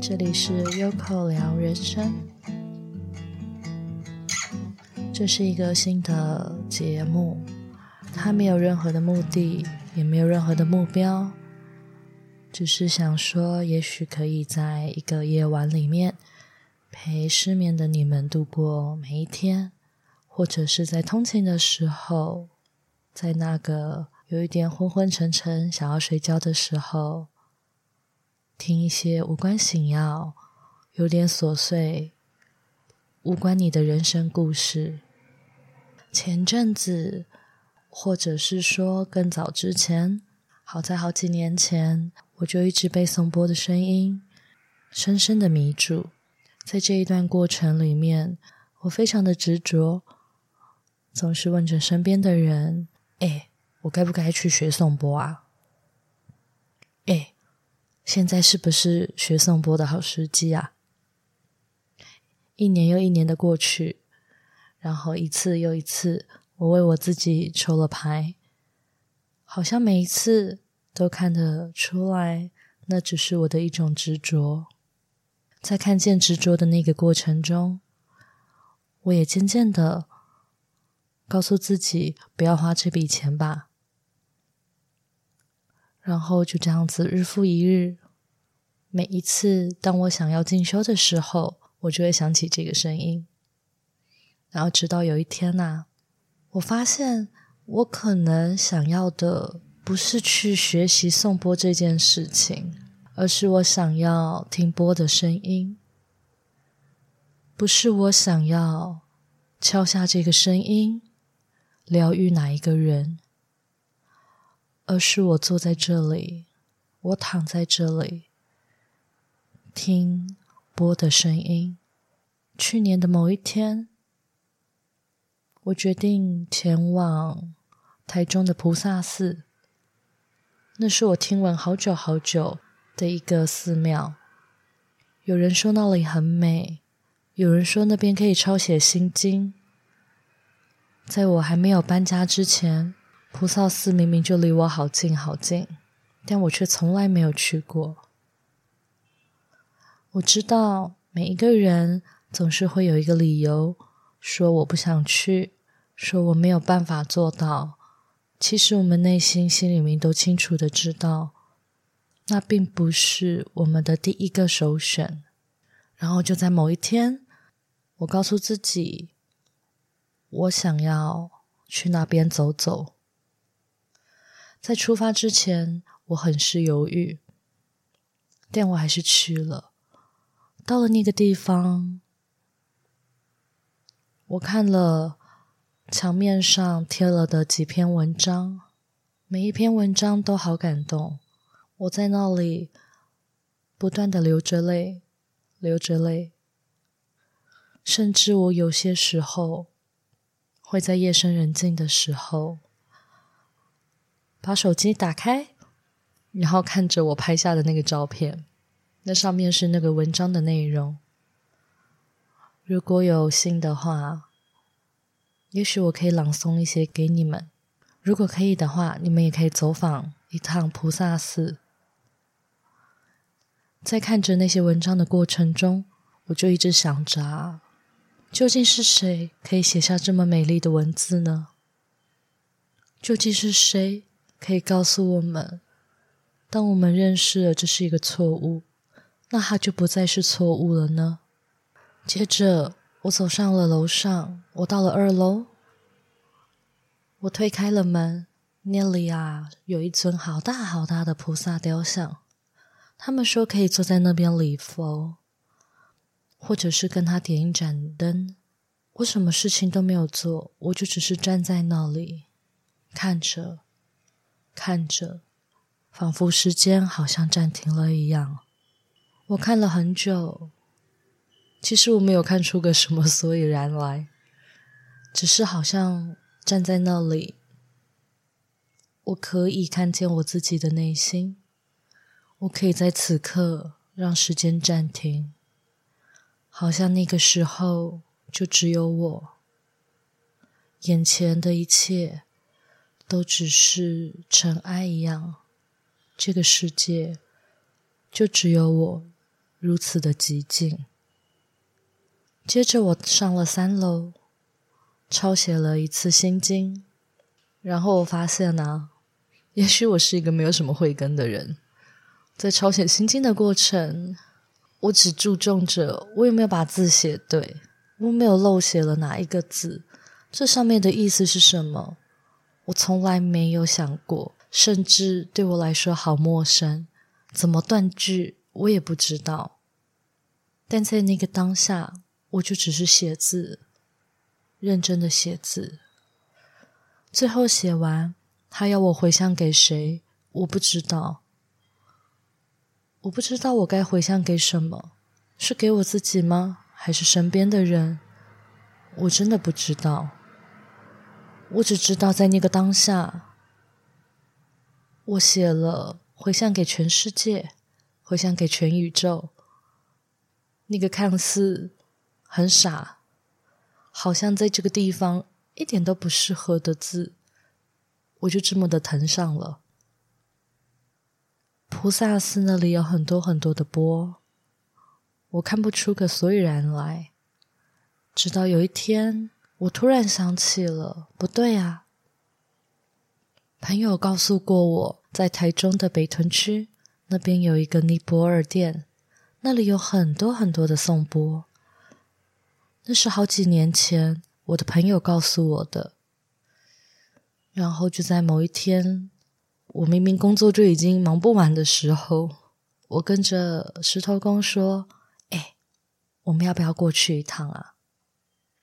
这里是 Yoko 聊人生，这是一个新的节目，它没有任何的目的，也没有任何的目标，只是想说，也许可以在一个夜晚里面陪失眠的你们度过每一天，或者是在通勤的时候，在那个有一点昏昏沉沉想要睡觉的时候。听一些无关紧要、有点琐碎、无关你的人生故事。前阵子，或者是说更早之前，好在好几年前，我就一直被颂钵的声音深深的迷住。在这一段过程里面，我非常的执着，总是问着身边的人：“哎，我该不该去学颂钵啊？”哎。现在是不是学颂钵的好时机啊？一年又一年的过去，然后一次又一次，我为我自己抽了牌，好像每一次都看得出来，那只是我的一种执着。在看见执着的那个过程中，我也渐渐的告诉自己，不要花这笔钱吧。然后就这样子，日复一日。每一次当我想要进修的时候，我就会想起这个声音。然后直到有一天呐、我发现我可能想要的不是去学习颂钵这件事情，而是我想要听钵的声音。不是我想要敲下这个声音，疗愈哪一个人，而是我坐在这里，我躺在这里。听波的声音。去年的某一天，我决定前往台中的菩萨寺。那是我听闻好久好久的一个寺庙。有人说那里很美，有人说那边可以抄写心经。在我还没有搬家之前，菩萨寺明明就离我好近好近，但我却从来没有去过。我知道每一个人总是会有一个理由，说我不想去，说我没有办法做到。其实我们内心心里面都清楚的知道，那并不是我们的第一个首选。然后就在某一天，我告诉自己，我想要去那边走走。在出发之前，我很是犹豫，但我还是去了。到了那个地方，我看了墙面上贴了的几篇文章，每一篇文章都好感动。我在那里不断的流着泪，流着泪，甚至我有些时候会在夜深人静的时候，把手机打开，然后看着我拍下的那个照片。那上面是那个文章的内容。如果有心的话，也许我可以朗诵一些给你们。如果可以的话，你们也可以走访一趟菩萨寺。在看着那些文章的过程中，我就一直想着啊，究竟是谁可以写下这么美丽的文字呢？究竟是谁可以告诉我们，当我们认识了这是一个错误，那它就不再是错误了呢？接着，我走上了楼上，我到了二楼，我推开了门，那里啊，有一尊好大好大的菩萨雕像。他们说可以坐在那边礼佛，或者是跟他点一盏灯。我什么事情都没有做，我就只是站在那里，看着，看着，仿佛时间好像暂停了一样。我看了很久，其实我没有看出个什么所以然来，只是好像站在那里，我可以看见我自己的内心，我可以在此刻让时间暂停，好像那个时候就只有我，眼前的一切都只是尘埃一样，这个世界就只有我。如此的寂静。接着我上了三楼，抄写了一次心经，然后我发现呢、啊，也许我是一个没有什么慧根的人，在抄写心经的过程，我只注重着我有没有把字写对，我没有漏写了哪一个字，这上面的意思是什么？我从来没有想过，甚至对我来说好陌生，怎么断句我也不知道。但在那个当下，我就只是写字，认真的写字。最后写完，他要我回向给谁，我不知道。我不知道我该回向给什么，是给我自己吗？还是身边的人？我真的不知道。我只知道在那个当下，我写了回向给全世界，回向给全宇宙。那个看似……很傻，好像在这个地方一点都不适合的字，我就这么的謄上了。菩萨寺那里有很多很多的波，我看不出个所以然来。直到有一天，我突然想起了，不对啊！朋友告诉过我，在台中的北屯区那边有一个尼泊尔店，那里有很多很多的颂钵。那是好几年前我的朋友告诉我的，然后就在某一天，我明明工作就已经忙不完的时候，我跟着石头公说：“哎，我们要不要过去一趟啊？”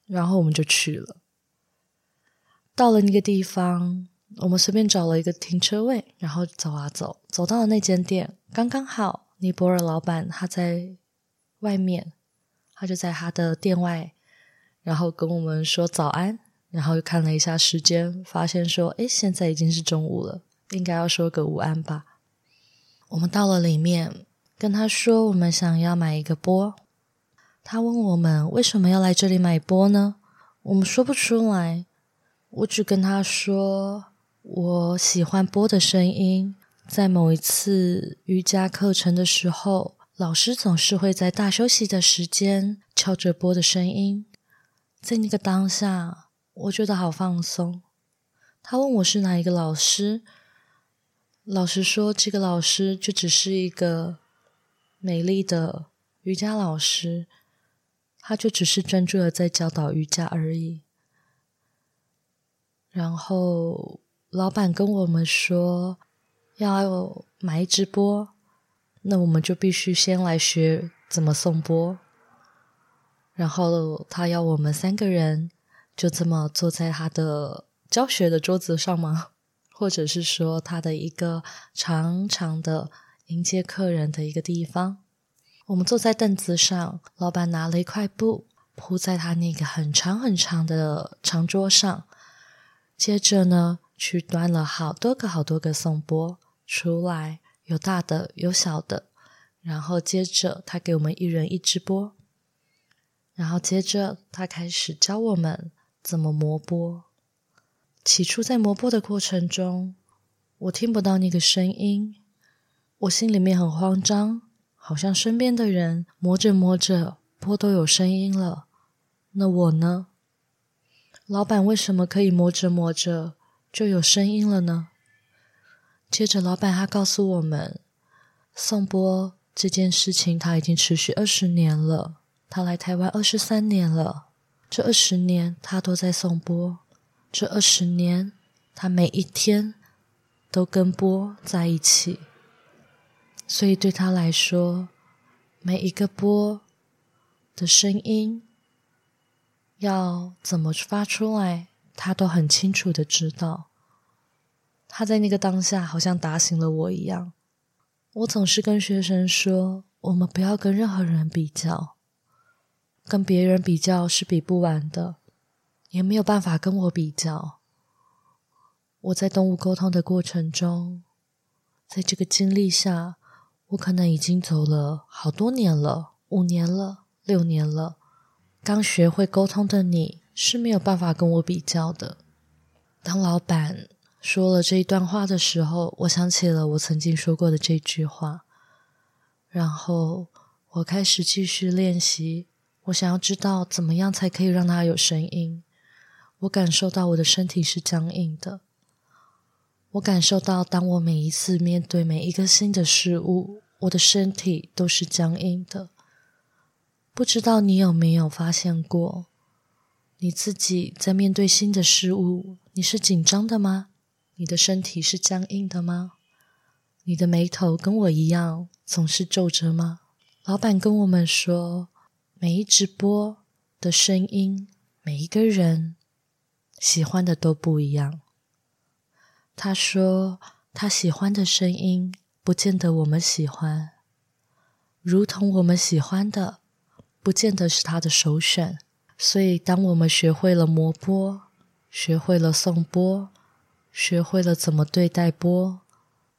然后我们就去了。到了那个地方，我们随便找了一个停车位，然后走啊走，走到了那间店，刚刚好尼泊尔老板他在外面。他就在他的店外，然后跟我们说早安，然后又看了一下时间，发现说：“诶，现在已经是中午了，应该要说个午安吧。”我们到了里面，跟他说我们想要买一个钵。他问我们为什么要来这里买钵呢？我们说不出来。我只跟他说我喜欢钵的声音，在某一次瑜伽课程的时候。老师总是会在大休息的时间敲着钵的声音，在那个当下，我觉得好放松。他问我是哪一个老师，老实说，这个老师就只是一个美丽的瑜伽老师，他就只是专注的在教导瑜伽而已。然后老板跟我们说，要买一只钵。那我们就必须先来学怎么送钵，然后他要我们三个人就这么坐在他的教学的桌子上吗？或者是说他的一个长长的迎接客人的一个地方？我们坐在凳子上，老板拿了一块布铺在他那个很长很长的长桌上，接着呢，去端了好多个好多个颂钵出来。有大的，有小的，然后接着他给我们一人一只钵，然后接着他开始教我们怎么磨钵。起初在磨钵的过程中，我听不到那个声音，我心里面很慌张，好像身边的人磨着磨着波都有声音了，那我呢？老板为什么可以磨着磨着就有声音了呢？接着，老板他告诉我们，颂钵这件事情他已经持续二十年了。他来台湾二十三年了，这二十年他都在颂钵，这二十年他每一天都跟钵在一起。所以对他来说，每一个波的声音要怎么发出来，他都很清楚的知道。他在那个当下好像打醒了我一样。我总是跟学生说，我们不要跟任何人比较，跟别人比较是比不完的，也没有办法跟我比较。我在动物沟通的过程中，在这个经历下，我可能已经走了好多年了，五年了，六年了。刚学会沟通的你是没有办法跟我比较的。当老板。说了这一段话的时候，我想起了我曾经说过的这句话，然后我开始继续练习。我想要知道怎么样才可以让它有声音。我感受到我的身体是僵硬的。我感受到，当我每一次面对每一个新的事物，我的身体都是僵硬的。不知道你有没有发现过，你自己在面对新的事物，你是紧张的吗？你的身体是僵硬的吗？你的眉头跟我一样总是皱着吗？老板跟我们说，每一直播的声音，每一个人喜欢的都不一样。他说，他喜欢的声音，不见得我们喜欢，如同我们喜欢的，不见得是他的首选。所以，当我们学会了模播，学会了颂钵，学会了怎么对待钵，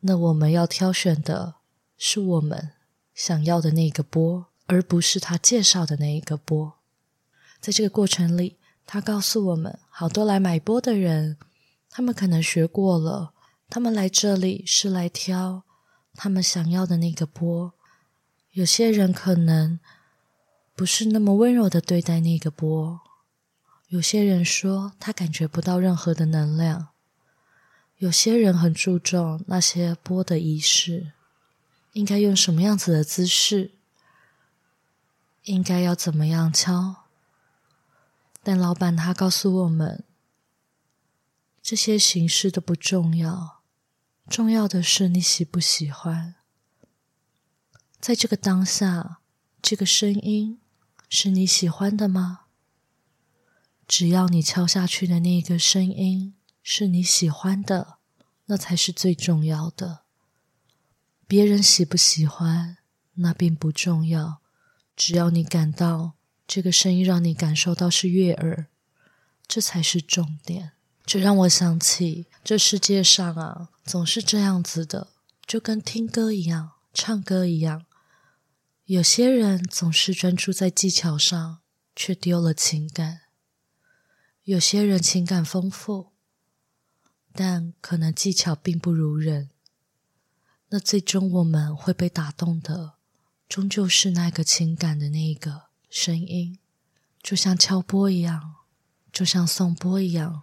那我们要挑选的是我们想要的那个钵，而不是他介绍的那一个钵。在这个过程里，他告诉我们，好多来买钵的人，他们可能学过了，他们来这里是来挑他们想要的那个钵。有些人可能不是那么温柔的对待那个钵，有些人说他感觉不到任何的能量。有些人很注重那些钵的仪式，应该用什么样子的姿势，应该要怎么样敲。但老板他告诉我们，这些形式都不重要，重要的是你喜不喜欢。在这个当下，这个声音是你喜欢的吗？只要你敲下去的那个声音。是你喜欢的，那才是最重要的。别人喜不喜欢，那并不重要。只要你感到这个声音让你感受到是悦耳，这才是重点。这让我想起，这世界上啊，总是这样子的，就跟听歌一样，唱歌一样。有些人总是专注在技巧上，却丢了情感；有些人情感丰富。但可能技巧并不如人，那最终我们会被打动的，终究是那个情感的那个声音，就像敲波一样，就像颂钵一样。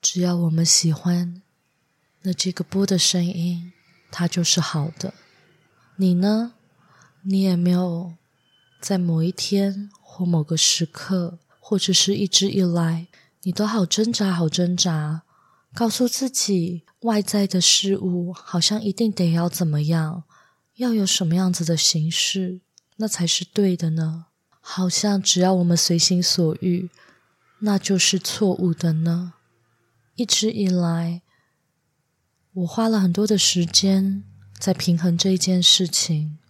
只要我们喜欢，那这个波的声音，它就是好的。你呢？你也没有在某一天或某个时刻，或者是一直以来，你都好挣扎，好挣扎？告诉自己，外在的事物好像一定得要怎么样，要有什么样子的形式，那才是对的呢？好像只要我们随心所欲，那就是错误的呢？一直以来，我花了很多的时间在平衡这一件事情。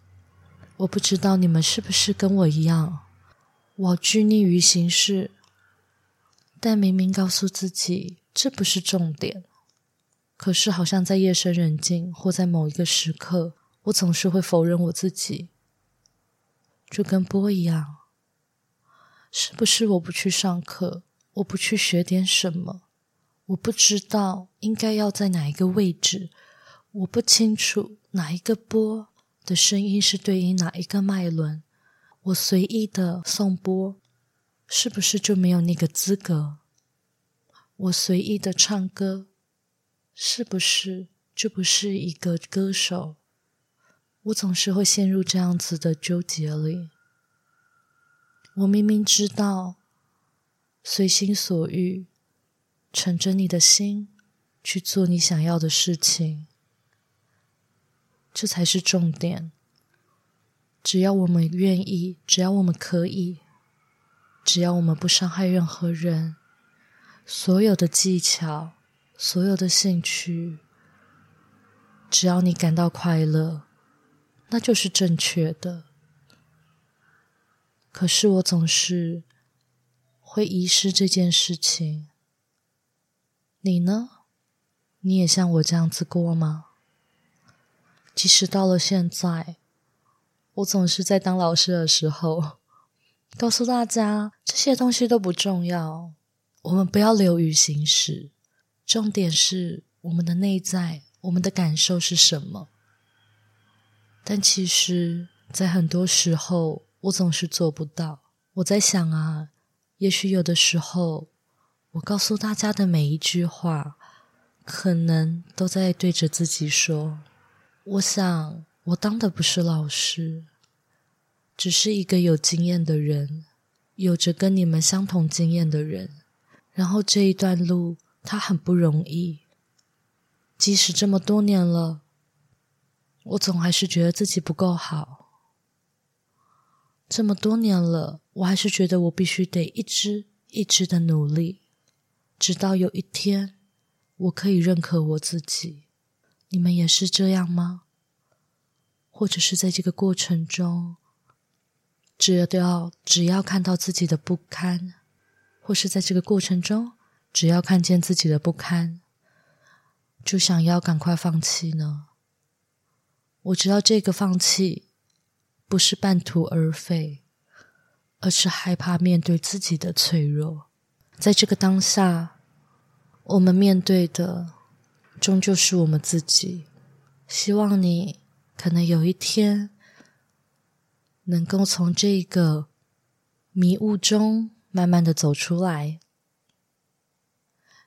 我不知道你们是不是跟我一样，我拘泥于形式，但明明告诉自己。这不是重点，可是好像在夜深人静或在某一个时刻，我总是会否认我自己，就跟波一样，是不是我不去上课，我不去学点什么，我不知道应该要在哪一个位置，我不清楚哪一个波的声音是对应哪一个脉轮，我随意的送波，是不是就没有那个资格？我随意的唱歌，是不是就不是一个歌手？我总是会陷入这样子的纠结里。我明明知道，随心所欲，乘着你的心去做你想要的事情，这才是重点。只要我们愿意，只要我们可以，只要我们不伤害任何人。所有的技巧，所有的兴趣，只要你感到快乐，那就是正确的。可是我总是会遗失这件事情。你呢？你也像我这样子过吗？即使到了现在，我总是在当老师的时候，告诉大家这些东西都不重要。我们不要流于形式，重点是我们的内在，我们的感受是什么？但其实在很多时候，我总是做不到。我在想啊，也许有的时候，我告诉大家的每一句话，可能都在对着自己说。我想，我当的不是老师，只是一个有经验的人，有着跟你们相同经验的人。然后这一段路，它很不容易。即使这么多年了，我总还是觉得自己不够好。这么多年了，我还是觉得我必须得一直一直的努力，直到有一天，我可以认可我自己。你们也是这样吗？或者是在这个过程中，只要只要看到自己的不堪，或是在这个过程中，只要看见自己的不堪。就想要赶快放弃呢？我知道这个放弃不是半途而废，而是害怕面对自己的脆弱。在这个当下，我们面对的终究是我们自己。希望你可能有一天能够从这个迷雾中慢慢的走出来，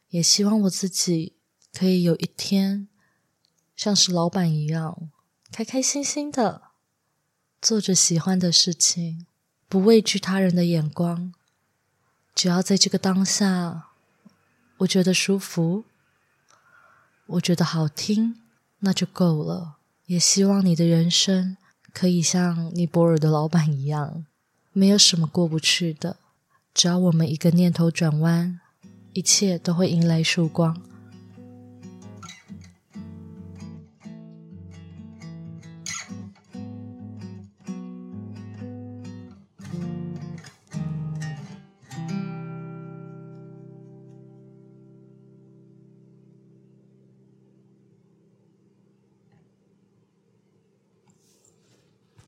也希望我自己。可以有一天，像是老板一样，开开心心的做着喜欢的事情，不畏惧他人的眼光。只要在这个当下，我觉得舒服，我觉得好听，那就够了。也希望你的人生可以像尼泊尔的老板一样，没有什么过不去的。只要我们一个念头转弯，一切都会迎来曙光。